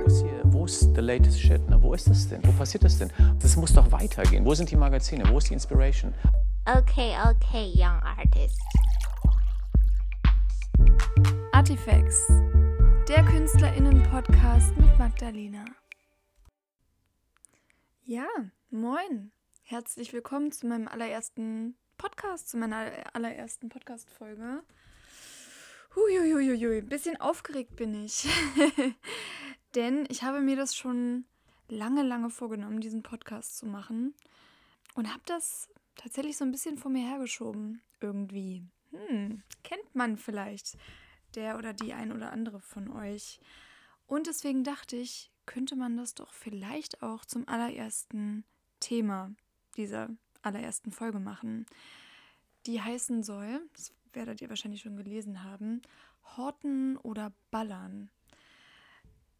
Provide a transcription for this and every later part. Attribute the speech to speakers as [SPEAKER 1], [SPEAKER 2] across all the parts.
[SPEAKER 1] wo ist hier, wo ist the latest shit? Ne? Wo ist das denn? Wo passiert das denn? Das muss doch weitergehen. Wo sind die Magazine? Wo ist die Inspiration?
[SPEAKER 2] Okay, okay, young artist.
[SPEAKER 3] Artifacts, der KünstlerInnen-Podcast mit Magdalena. Ja, moin. Herzlich willkommen zu meinem allerersten Podcast, zu meiner allerersten Podcast-Folge. Huiuiuiui, ein bisschen aufgeregt bin ich. Denn ich habe mir das schon lange, lange vorgenommen, diesen Podcast zu machen. Und habe das tatsächlich so ein bisschen vor mir hergeschoben. Irgendwie. Hm, kennt man vielleicht der oder die ein oder andere von euch. Und deswegen dachte ich, könnte man das doch vielleicht auch zum allerersten Thema dieser allerersten Folge machen. Die heißen soll, das werdet ihr wahrscheinlich schon gelesen haben, Horten oder Ballern.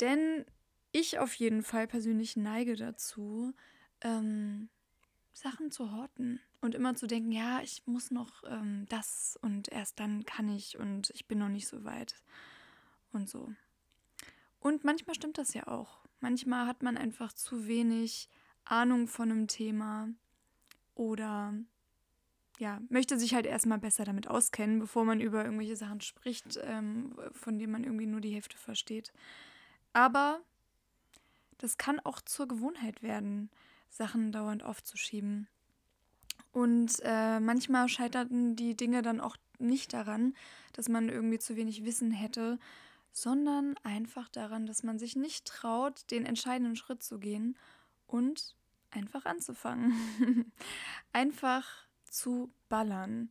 [SPEAKER 3] Denn ich auf jeden Fall persönlich neige dazu, ähm, Sachen zu horten und immer zu denken, ja, ich muss noch ähm, das und erst dann kann ich und ich bin noch nicht so weit und so. Und manchmal stimmt das ja auch. Manchmal hat man einfach zu wenig Ahnung von einem Thema oder ja, möchte sich halt erstmal besser damit auskennen, bevor man über irgendwelche Sachen spricht, ähm, von denen man irgendwie nur die Hälfte versteht. Aber das kann auch zur Gewohnheit werden, Sachen dauernd aufzuschieben. Und äh, manchmal scheiterten die Dinge dann auch nicht daran, dass man irgendwie zu wenig Wissen hätte, sondern einfach daran, dass man sich nicht traut, den entscheidenden Schritt zu gehen und einfach anzufangen. einfach zu ballern.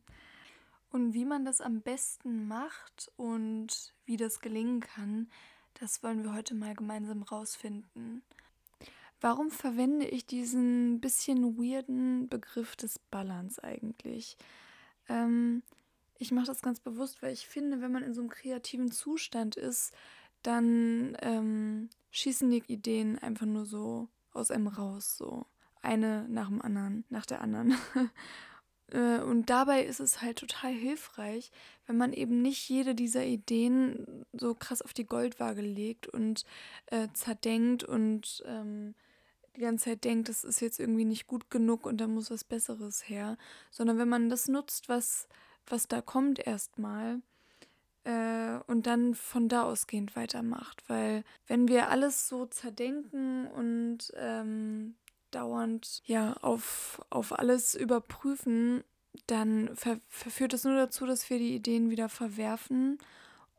[SPEAKER 3] Und wie man das am besten macht und wie das gelingen kann, das wollen wir heute mal gemeinsam rausfinden. Warum verwende ich diesen bisschen weirden Begriff des Ballerns eigentlich? Ähm, ich mache das ganz bewusst, weil ich finde, wenn man in so einem kreativen Zustand ist, dann ähm, schießen die Ideen einfach nur so aus einem raus, so eine nach dem anderen, nach der anderen. Äh, und dabei ist es halt total hilfreich, wenn man eben nicht jede dieser Ideen so krass auf die Goldwaage legt und äh, zerdenkt und ähm, die ganze Zeit denkt, das ist jetzt irgendwie nicht gut genug und da muss was Besseres her, sondern wenn man das nutzt, was, was da kommt erstmal äh, und dann von da ausgehend weitermacht. Weil wenn wir alles so zerdenken und ähm, dauernd ja auf, auf alles überprüfen, dann ver verführt es nur dazu, dass wir die Ideen wieder verwerfen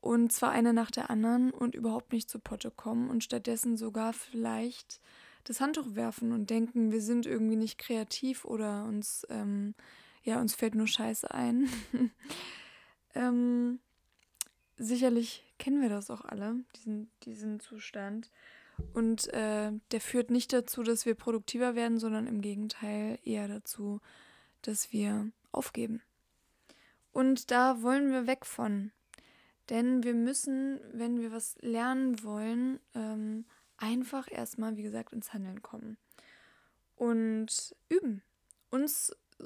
[SPEAKER 3] und zwar eine nach der anderen und überhaupt nicht zu Potte kommen und stattdessen sogar vielleicht das Handtuch werfen und denken, wir sind irgendwie nicht kreativ oder uns, ähm, ja, uns fällt nur Scheiße ein. ähm, sicherlich kennen wir das auch alle, diesen, diesen Zustand. Und äh, der führt nicht dazu, dass wir produktiver werden, sondern im Gegenteil eher dazu, dass wir aufgeben. Und da wollen wir weg von. Denn wir müssen, wenn wir was lernen wollen, ähm, einfach erstmal, wie gesagt, ins Handeln kommen. Und üben. Uns äh,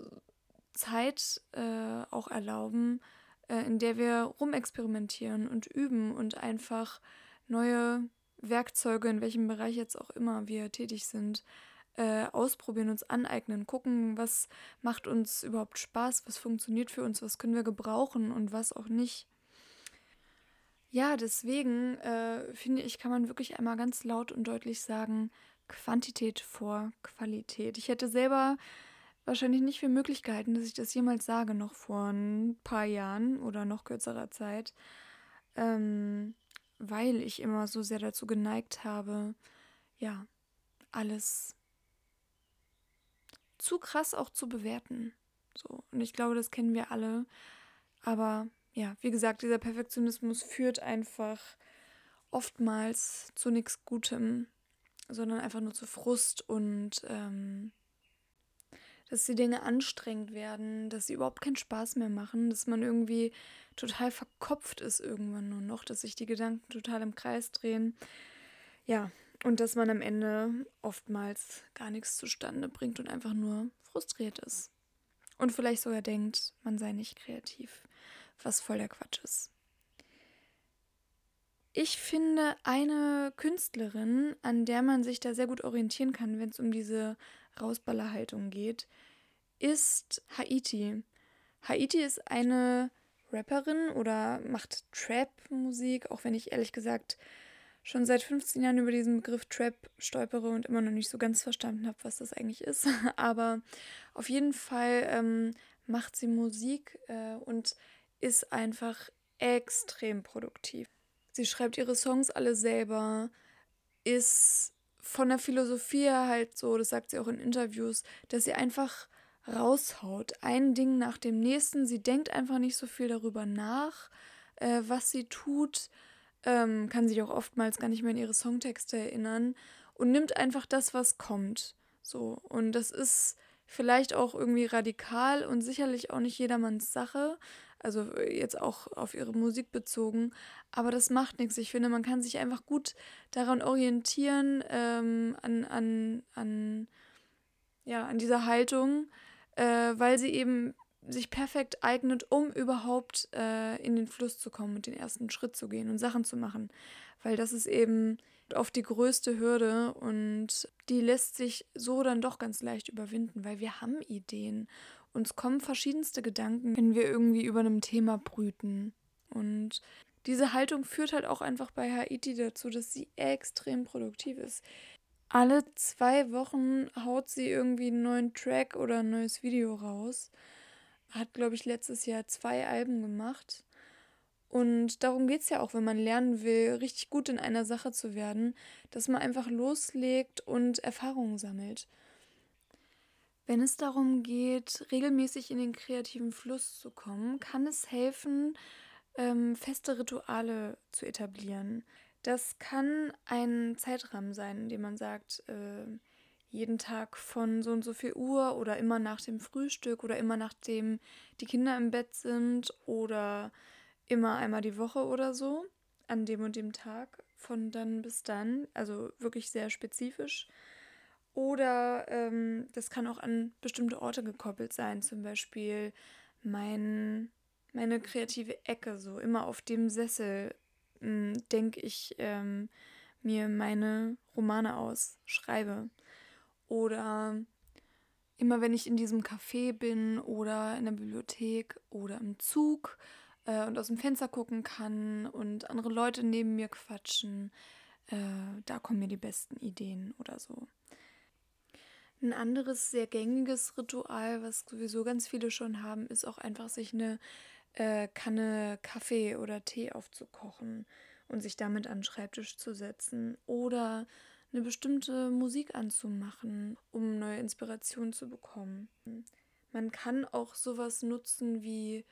[SPEAKER 3] Zeit äh, auch erlauben, äh, in der wir rumexperimentieren und üben und einfach neue Werkzeuge, in welchem Bereich jetzt auch immer wir tätig sind, äh, ausprobieren, uns aneignen, gucken, was macht uns überhaupt Spaß, was funktioniert für uns, was können wir gebrauchen und was auch nicht. Ja, deswegen äh, finde ich, kann man wirklich einmal ganz laut und deutlich sagen, Quantität vor Qualität. Ich hätte selber wahrscheinlich nicht für möglich gehalten, dass ich das jemals sage, noch vor ein paar Jahren oder noch kürzerer Zeit. Ähm, weil ich immer so sehr dazu geneigt habe, ja, alles zu krass auch zu bewerten. So, und ich glaube, das kennen wir alle. Aber ja, wie gesagt, dieser Perfektionismus führt einfach oftmals zu nichts Gutem, sondern einfach nur zu Frust und ähm, dass die Dinge anstrengend werden, dass sie überhaupt keinen Spaß mehr machen, dass man irgendwie total verkopft ist irgendwann nur noch, dass sich die Gedanken total im Kreis drehen. Ja, und dass man am Ende oftmals gar nichts zustande bringt und einfach nur frustriert ist. Und vielleicht sogar denkt, man sei nicht kreativ, was voll der Quatsch ist. Ich finde eine Künstlerin, an der man sich da sehr gut orientieren kann, wenn es um diese Rausballerhaltung geht, ist Haiti. Haiti ist eine Rapperin oder macht Trap-Musik, auch wenn ich ehrlich gesagt schon seit 15 Jahren über diesen Begriff Trap stolpere und immer noch nicht so ganz verstanden habe, was das eigentlich ist. Aber auf jeden Fall ähm, macht sie Musik äh, und ist einfach extrem produktiv. Sie schreibt ihre Songs alle selber, ist von der Philosophie her halt so, das sagt sie auch in Interviews, dass sie einfach raushaut. Ein Ding nach dem nächsten. Sie denkt einfach nicht so viel darüber nach, äh, was sie tut, ähm, kann sich auch oftmals gar nicht mehr an ihre Songtexte erinnern und nimmt einfach das, was kommt. So. Und das ist vielleicht auch irgendwie radikal und sicherlich auch nicht jedermanns Sache. Also äh, jetzt auch auf ihre Musik bezogen. Aber das macht nichts. Ich finde, man kann sich einfach gut daran orientieren, ähm, an, an, an, ja, an dieser Haltung, äh, weil sie eben sich perfekt eignet, um überhaupt äh, in den Fluss zu kommen und den ersten Schritt zu gehen und Sachen zu machen. Weil das ist eben oft die größte Hürde und die lässt sich so dann doch ganz leicht überwinden, weil wir haben Ideen. Uns kommen verschiedenste Gedanken, wenn wir irgendwie über einem Thema brüten. Und diese Haltung führt halt auch einfach bei Haiti dazu, dass sie extrem produktiv ist. Alle zwei Wochen haut sie irgendwie einen neuen Track oder ein neues Video raus hat, glaube ich, letztes Jahr zwei Alben gemacht. Und darum geht es ja auch, wenn man lernen will, richtig gut in einer Sache zu werden, dass man einfach loslegt und Erfahrungen sammelt. Wenn es darum geht, regelmäßig in den kreativen Fluss zu kommen, kann es helfen, ähm, feste Rituale zu etablieren. Das kann ein Zeitrahmen sein, in dem man sagt, äh, jeden Tag von so und so viel Uhr oder immer nach dem Frühstück oder immer nachdem die Kinder im Bett sind oder immer einmal die Woche oder so an dem und dem Tag von dann bis dann, also wirklich sehr spezifisch. Oder ähm, das kann auch an bestimmte Orte gekoppelt sein, zum Beispiel mein, meine kreative Ecke, so immer auf dem Sessel hm, denke ich ähm, mir meine Romane aus, schreibe. Oder immer wenn ich in diesem Café bin oder in der Bibliothek oder im Zug äh, und aus dem Fenster gucken kann und andere Leute neben mir quatschen, äh, da kommen mir die besten Ideen oder so. Ein anderes sehr gängiges Ritual, was sowieso ganz viele schon haben, ist auch einfach sich eine äh, Kanne Kaffee oder Tee aufzukochen und sich damit an den Schreibtisch zu setzen oder eine bestimmte Musik anzumachen, um neue Inspirationen zu bekommen. Man kann auch sowas nutzen wie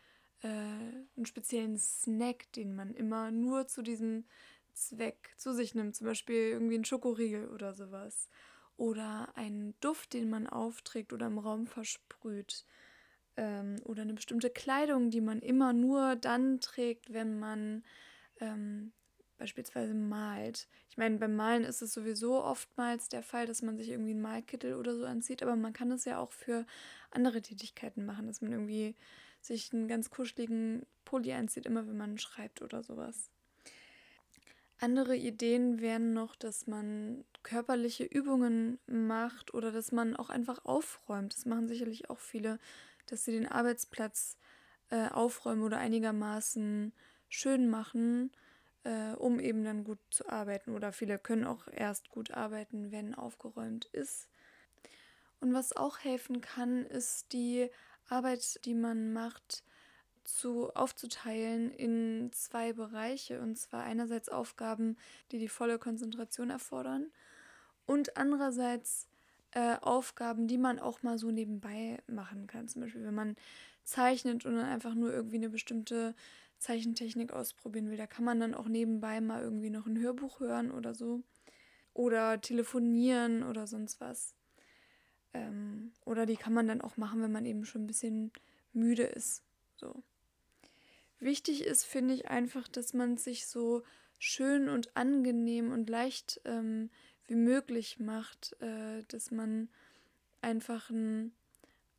[SPEAKER 3] äh, einen speziellen Snack, den man immer nur zu diesem Zweck zu sich nimmt, zum Beispiel irgendwie einen Schokoriegel oder sowas. Oder einen Duft, den man aufträgt oder im Raum versprüht. Ähm, oder eine bestimmte Kleidung, die man immer nur dann trägt, wenn man ähm, beispielsweise malt. Ich meine, beim Malen ist es sowieso oftmals der Fall, dass man sich irgendwie einen Malkittel oder so anzieht, aber man kann es ja auch für andere Tätigkeiten machen, dass man irgendwie sich einen ganz kuscheligen Pulli anzieht, immer wenn man schreibt oder sowas. Andere Ideen wären noch, dass man körperliche Übungen macht oder dass man auch einfach aufräumt. Das machen sicherlich auch viele, dass sie den Arbeitsplatz äh, aufräumen oder einigermaßen schön machen äh, um eben dann gut zu arbeiten. Oder viele können auch erst gut arbeiten, wenn aufgeräumt ist. Und was auch helfen kann, ist die Arbeit, die man macht, zu aufzuteilen in zwei Bereiche. Und zwar einerseits Aufgaben, die die volle Konzentration erfordern und andererseits äh, Aufgaben, die man auch mal so nebenbei machen kann. Zum Beispiel, wenn man zeichnet und dann einfach nur irgendwie eine bestimmte Zeichentechnik ausprobieren will, da kann man dann auch nebenbei mal irgendwie noch ein Hörbuch hören oder so. Oder telefonieren oder sonst was. Ähm, oder die kann man dann auch machen, wenn man eben schon ein bisschen müde ist. So. Wichtig ist, finde ich, einfach, dass man sich so schön und angenehm und leicht ähm, wie möglich macht, äh, dass man einfach einen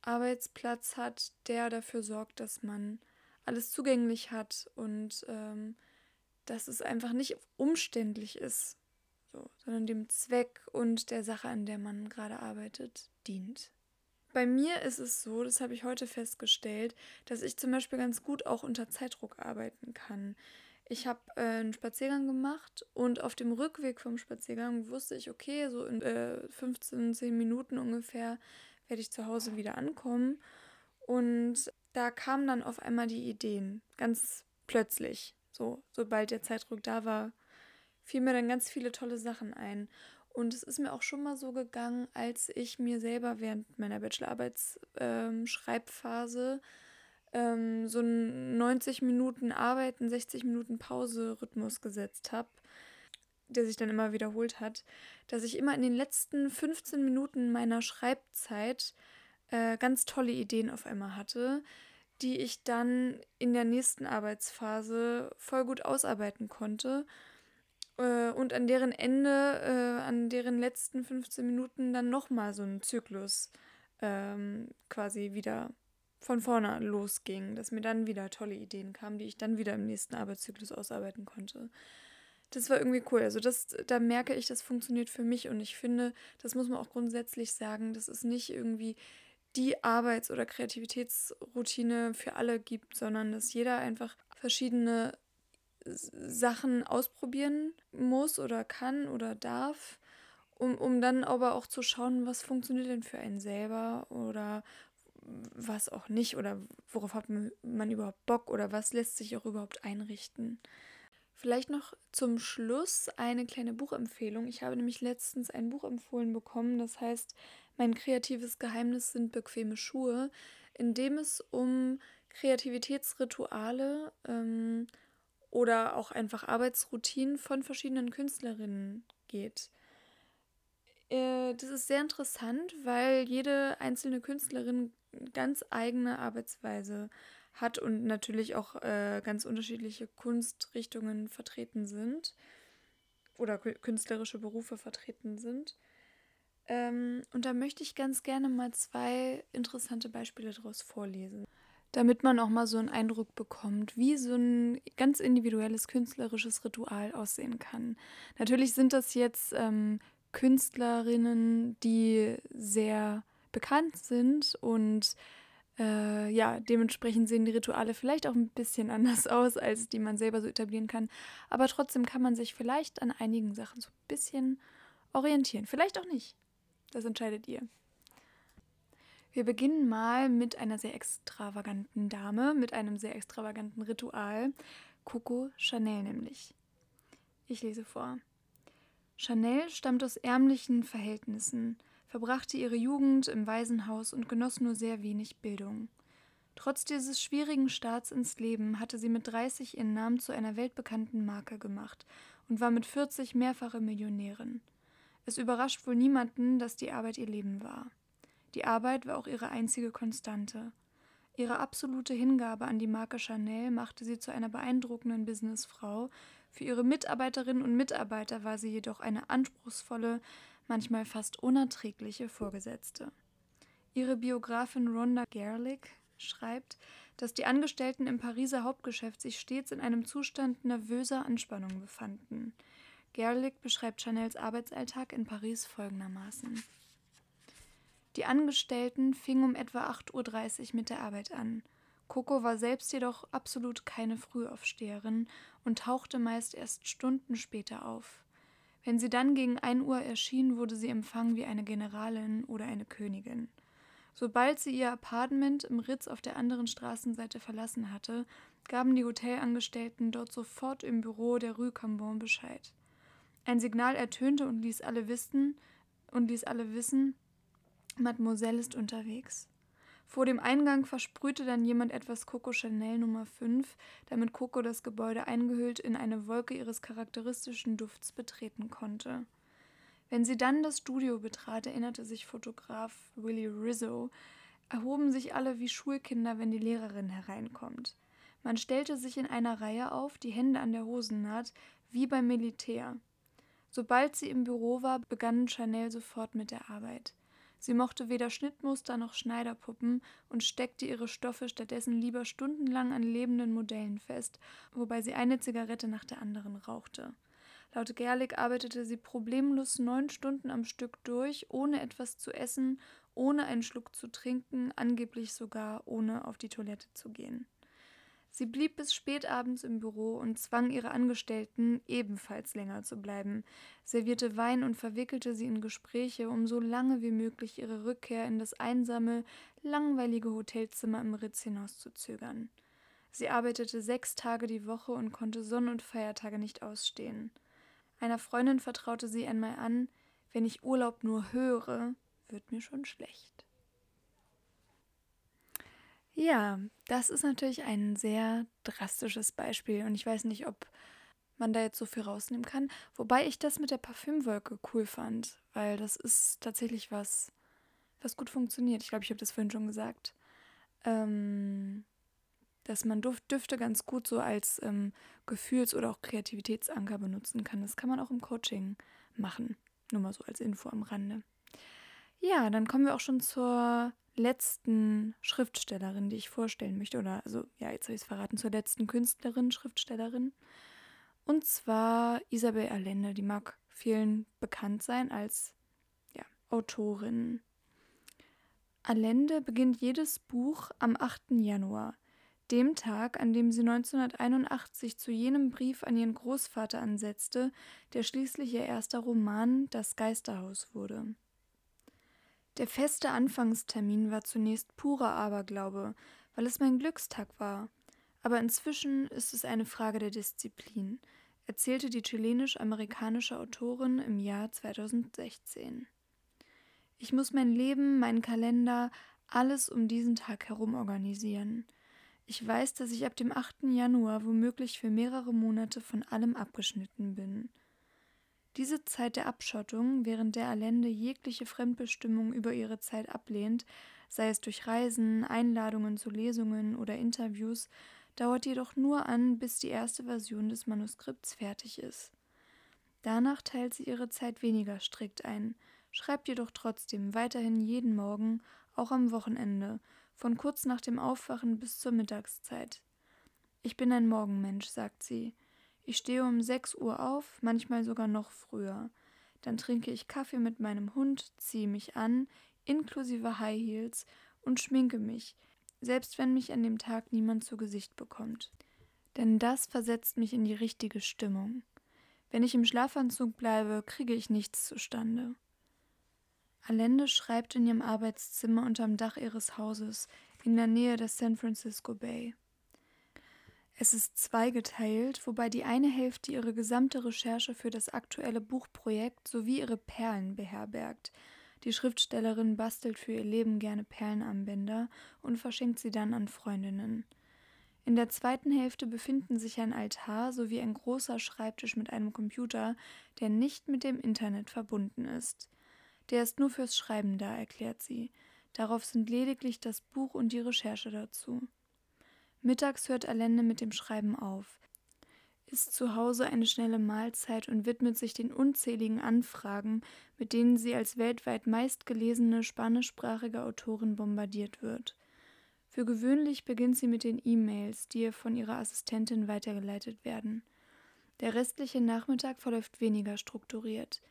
[SPEAKER 3] Arbeitsplatz hat, der dafür sorgt, dass man alles zugänglich hat und ähm, dass es einfach nicht umständlich ist, so, sondern dem Zweck und der Sache, an der man gerade arbeitet, dient. Bei mir ist es so, das habe ich heute festgestellt, dass ich zum Beispiel ganz gut auch unter Zeitdruck arbeiten kann. Ich habe äh, einen Spaziergang gemacht und auf dem Rückweg vom Spaziergang wusste ich, okay, so in äh, 15, 10 Minuten ungefähr werde ich zu Hause wieder ankommen. Und da kamen dann auf einmal die Ideen, ganz plötzlich. So, sobald der Zeitdruck da war, fielen mir dann ganz viele tolle Sachen ein. Und es ist mir auch schon mal so gegangen, als ich mir selber während meiner Bachelorarbeitsschreibphase ähm, ähm, so einen 90 Minuten Arbeiten, 60 Minuten Pause-Rhythmus gesetzt habe, der sich dann immer wiederholt hat, dass ich immer in den letzten 15 Minuten meiner Schreibzeit äh, ganz tolle Ideen auf einmal hatte, die ich dann in der nächsten Arbeitsphase voll gut ausarbeiten konnte äh, und an deren Ende, äh, an deren letzten 15 Minuten dann nochmal so ein Zyklus ähm, quasi wieder von vorne losging, dass mir dann wieder tolle Ideen kamen, die ich dann wieder im nächsten Arbeitszyklus ausarbeiten konnte. Das war irgendwie cool. Also das, da merke ich, das funktioniert für mich und ich finde, das muss man auch grundsätzlich sagen, dass es nicht irgendwie die Arbeits- oder Kreativitätsroutine für alle gibt, sondern dass jeder einfach verschiedene Sachen ausprobieren muss oder kann oder darf, um, um dann aber auch zu schauen, was funktioniert denn für einen selber oder was auch nicht oder worauf hat man überhaupt Bock oder was lässt sich auch überhaupt einrichten. Vielleicht noch zum Schluss eine kleine Buchempfehlung. Ich habe nämlich letztens ein Buch empfohlen bekommen, das heißt Mein kreatives Geheimnis sind bequeme Schuhe, in dem es um Kreativitätsrituale ähm, oder auch einfach Arbeitsroutinen von verschiedenen Künstlerinnen geht. Äh, das ist sehr interessant, weil jede einzelne Künstlerin ganz eigene Arbeitsweise hat und natürlich auch äh, ganz unterschiedliche Kunstrichtungen vertreten sind oder künstlerische Berufe vertreten sind. Ähm, und da möchte ich ganz gerne mal zwei interessante Beispiele daraus vorlesen damit man auch mal so einen Eindruck bekommt, wie so ein ganz individuelles künstlerisches Ritual aussehen kann. Natürlich sind das jetzt ähm, Künstlerinnen, die sehr bekannt sind und äh, ja, dementsprechend sehen die Rituale vielleicht auch ein bisschen anders aus, als die man selber so etablieren kann. Aber trotzdem kann man sich vielleicht an einigen Sachen so ein bisschen orientieren. Vielleicht auch nicht. Das entscheidet ihr. Wir beginnen mal mit einer sehr extravaganten Dame, mit einem sehr extravaganten Ritual. Coco Chanel nämlich. Ich lese vor. Chanel stammt aus ärmlichen Verhältnissen, verbrachte ihre Jugend im Waisenhaus und genoss nur sehr wenig Bildung. Trotz dieses schwierigen Starts ins Leben hatte sie mit 30 ihren Namen zu einer weltbekannten Marke gemacht und war mit 40 mehrfache Millionärin. Es überrascht wohl niemanden, dass die Arbeit ihr Leben war. Die Arbeit war auch ihre einzige Konstante. Ihre absolute Hingabe an die Marke Chanel machte sie zu einer beeindruckenden Businessfrau. Für ihre Mitarbeiterinnen und Mitarbeiter war sie jedoch eine anspruchsvolle, manchmal fast unerträgliche Vorgesetzte. Ihre Biografin Rhonda Gerlich schreibt, dass die Angestellten im Pariser Hauptgeschäft sich stets in einem Zustand nervöser Anspannung befanden. Gerlich beschreibt Chanels Arbeitsalltag in Paris folgendermaßen. Die Angestellten fingen um etwa 8.30 Uhr mit der Arbeit an. Coco war selbst jedoch absolut keine Frühaufsteherin und tauchte meist erst Stunden später auf. Wenn sie dann gegen 1 Uhr erschien, wurde sie empfangen wie eine Generalin oder eine Königin. Sobald sie ihr Apartment im Ritz auf der anderen Straßenseite verlassen hatte, gaben die Hotelangestellten dort sofort im Büro der Rue Cambon Bescheid. Ein Signal ertönte und ließ alle wissen, und ließ alle wissen, Mademoiselle ist unterwegs. Vor dem Eingang versprühte dann jemand etwas Coco Chanel Nummer 5, damit Coco das Gebäude eingehüllt in eine Wolke ihres charakteristischen Dufts betreten konnte. Wenn sie dann das Studio betrat, erinnerte sich Fotograf Willie Rizzo, erhoben sich alle wie Schulkinder, wenn die Lehrerin hereinkommt. Man stellte sich in einer Reihe auf, die Hände an der Hosennaht, wie beim Militär. Sobald sie im Büro war, begann Chanel sofort mit der Arbeit. Sie mochte weder Schnittmuster noch Schneiderpuppen und steckte ihre Stoffe stattdessen lieber stundenlang an lebenden Modellen fest, wobei sie eine Zigarette nach der anderen rauchte. Laut Gerlich arbeitete sie problemlos neun Stunden am Stück durch, ohne etwas zu essen, ohne einen Schluck zu trinken, angeblich sogar ohne auf die Toilette zu gehen. Sie blieb bis spät abends im Büro und zwang ihre Angestellten, ebenfalls länger zu bleiben, servierte Wein und verwickelte sie in Gespräche, um so lange wie möglich ihre Rückkehr in das einsame, langweilige Hotelzimmer im Ritz hinauszuzögern. Sie arbeitete sechs Tage die Woche und konnte Sonn- und Feiertage nicht ausstehen. Einer Freundin vertraute sie einmal an, wenn ich Urlaub nur höre, wird mir schon schlecht. Ja, das ist natürlich ein sehr drastisches Beispiel und ich weiß nicht, ob man da jetzt so viel rausnehmen kann. Wobei ich das mit der Parfümwolke cool fand, weil das ist tatsächlich was, was gut funktioniert. Ich glaube, ich habe das vorhin schon gesagt. Ähm, dass man Duft, Düfte ganz gut so als ähm, Gefühls- oder auch Kreativitätsanker benutzen kann. Das kann man auch im Coaching machen. Nur mal so als Info am Rande. Ja, dann kommen wir auch schon zur letzten Schriftstellerin, die ich vorstellen möchte. Oder, also, ja, jetzt habe ich es verraten, zur letzten Künstlerin, Schriftstellerin. Und zwar Isabel Allende. Die mag vielen bekannt sein als ja, Autorin. Allende beginnt jedes Buch am 8. Januar, dem Tag, an dem sie 1981 zu jenem Brief an ihren Großvater ansetzte, der schließlich ihr erster Roman Das Geisterhaus wurde. Der feste Anfangstermin war zunächst purer Aberglaube, weil es mein Glückstag war. Aber inzwischen ist es eine Frage der Disziplin, erzählte die chilenisch-amerikanische Autorin im Jahr 2016. Ich muss mein Leben, meinen Kalender, alles um diesen Tag herum organisieren. Ich weiß, dass ich ab dem 8. Januar womöglich für mehrere Monate von allem abgeschnitten bin. Diese Zeit der Abschottung, während der Allende jegliche Fremdbestimmung über ihre Zeit ablehnt, sei es durch Reisen, Einladungen zu Lesungen oder Interviews, dauert jedoch nur an, bis die erste Version des Manuskripts fertig ist. Danach teilt sie ihre Zeit weniger strikt ein, schreibt jedoch trotzdem weiterhin jeden Morgen, auch am Wochenende, von kurz nach dem Aufwachen bis zur Mittagszeit. Ich bin ein Morgenmensch, sagt sie. Ich stehe um 6 Uhr auf, manchmal sogar noch früher. Dann trinke ich Kaffee mit meinem Hund, ziehe mich an, inklusive High Heels, und schminke mich, selbst wenn mich an dem Tag niemand zu Gesicht bekommt. Denn das versetzt mich in die richtige Stimmung. Wenn ich im Schlafanzug bleibe, kriege ich nichts zustande. Allende schreibt in ihrem Arbeitszimmer unterm Dach ihres Hauses in der Nähe der San Francisco Bay. Es ist zweigeteilt, wobei die eine Hälfte ihre gesamte Recherche für das aktuelle Buchprojekt sowie ihre Perlen beherbergt. Die Schriftstellerin bastelt für ihr Leben gerne Perlenarmbänder und verschenkt sie dann an Freundinnen. In der zweiten Hälfte befinden sich ein Altar sowie ein großer Schreibtisch mit einem Computer, der nicht mit dem Internet verbunden ist. Der ist nur fürs Schreiben da, erklärt sie. Darauf sind lediglich das Buch und die Recherche dazu. Mittags hört Allende mit dem Schreiben auf, isst zu Hause eine schnelle Mahlzeit und widmet sich den unzähligen Anfragen, mit denen sie als weltweit meistgelesene spanischsprachige Autorin bombardiert wird. Für gewöhnlich beginnt sie mit den E-Mails, die ihr von ihrer Assistentin weitergeleitet werden. Der restliche Nachmittag verläuft weniger strukturiert.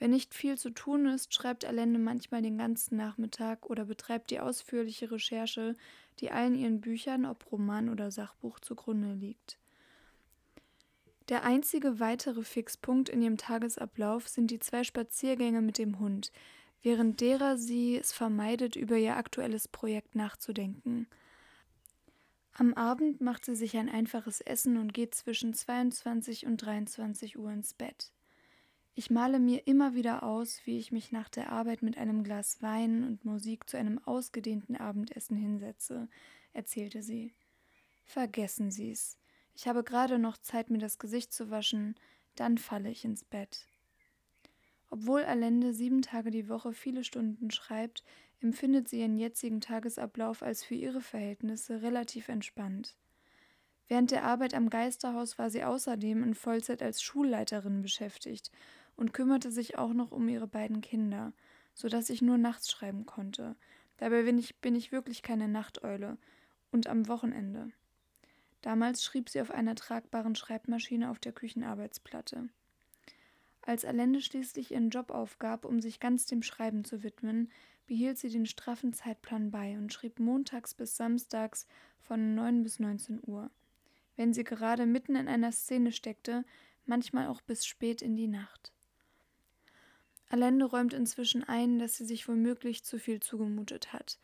[SPEAKER 3] Wenn nicht viel zu tun ist, schreibt Allende manchmal den ganzen Nachmittag oder betreibt die ausführliche Recherche, die allen ihren Büchern, ob Roman oder Sachbuch, zugrunde liegt. Der einzige weitere Fixpunkt in ihrem Tagesablauf sind die zwei Spaziergänge mit dem Hund, während derer sie es vermeidet, über ihr aktuelles Projekt nachzudenken. Am Abend macht sie sich ein einfaches Essen und geht zwischen 22 und 23 Uhr ins Bett. Ich male mir immer wieder aus, wie ich mich nach der Arbeit mit einem Glas Wein und Musik zu einem ausgedehnten Abendessen hinsetze, erzählte sie. Vergessen Sie's. Ich habe gerade noch Zeit, mir das Gesicht zu waschen, dann falle ich ins Bett. Obwohl Allende sieben Tage die Woche viele Stunden schreibt, empfindet sie ihren jetzigen Tagesablauf als für ihre Verhältnisse relativ entspannt. Während der Arbeit am Geisterhaus war sie außerdem in Vollzeit als Schulleiterin beschäftigt und kümmerte sich auch noch um ihre beiden Kinder, sodass ich nur nachts schreiben konnte. Dabei bin ich, bin ich wirklich keine Nachteule und am Wochenende. Damals schrieb sie auf einer tragbaren Schreibmaschine auf der Küchenarbeitsplatte. Als Allende schließlich ihren Job aufgab, um sich ganz dem Schreiben zu widmen, behielt sie den straffen Zeitplan bei und schrieb montags bis samstags von 9 bis 19 Uhr. Wenn sie gerade mitten in einer Szene steckte, manchmal auch bis spät in die Nacht. Allende räumt inzwischen ein, dass sie sich womöglich zu viel zugemutet hat.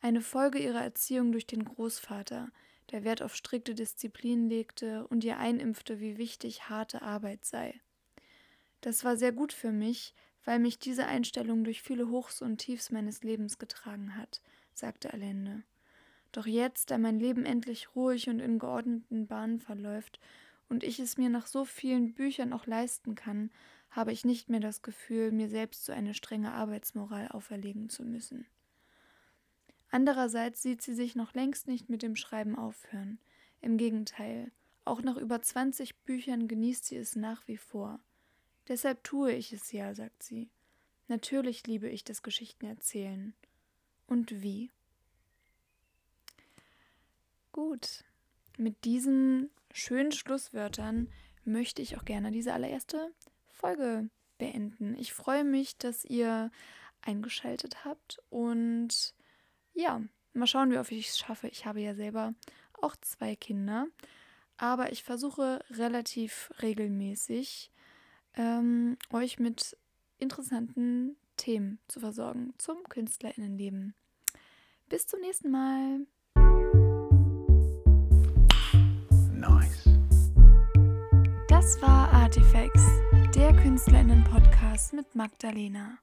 [SPEAKER 3] Eine Folge ihrer Erziehung durch den Großvater, der Wert auf strikte Disziplin legte und ihr einimpfte, wie wichtig harte Arbeit sei. Das war sehr gut für mich, weil mich diese Einstellung durch viele Hochs und Tiefs meines Lebens getragen hat, sagte Allende. Doch jetzt, da mein Leben endlich ruhig und in geordneten Bahnen verläuft und ich es mir nach so vielen Büchern auch leisten kann, habe ich nicht mehr das Gefühl, mir selbst so eine strenge Arbeitsmoral auferlegen zu müssen. Andererseits sieht sie sich noch längst nicht mit dem Schreiben aufhören. Im Gegenteil, auch nach über 20 Büchern genießt sie es nach wie vor. Deshalb tue ich es ja, sagt sie. Natürlich liebe ich das Geschichtenerzählen. Und wie? Gut, mit diesen schönen Schlusswörtern möchte ich auch gerne diese allererste Folge beenden. Ich freue mich, dass ihr eingeschaltet habt und ja, mal schauen, wie oft ich es schaffe. Ich habe ja selber auch zwei Kinder, aber ich versuche relativ regelmäßig ähm, euch mit interessanten Themen zu versorgen zum Künstlerinnenleben. Bis zum nächsten Mal.
[SPEAKER 1] Nice.
[SPEAKER 3] Das war Artifacts der KünstlerInnen-Podcast mit Magdalena.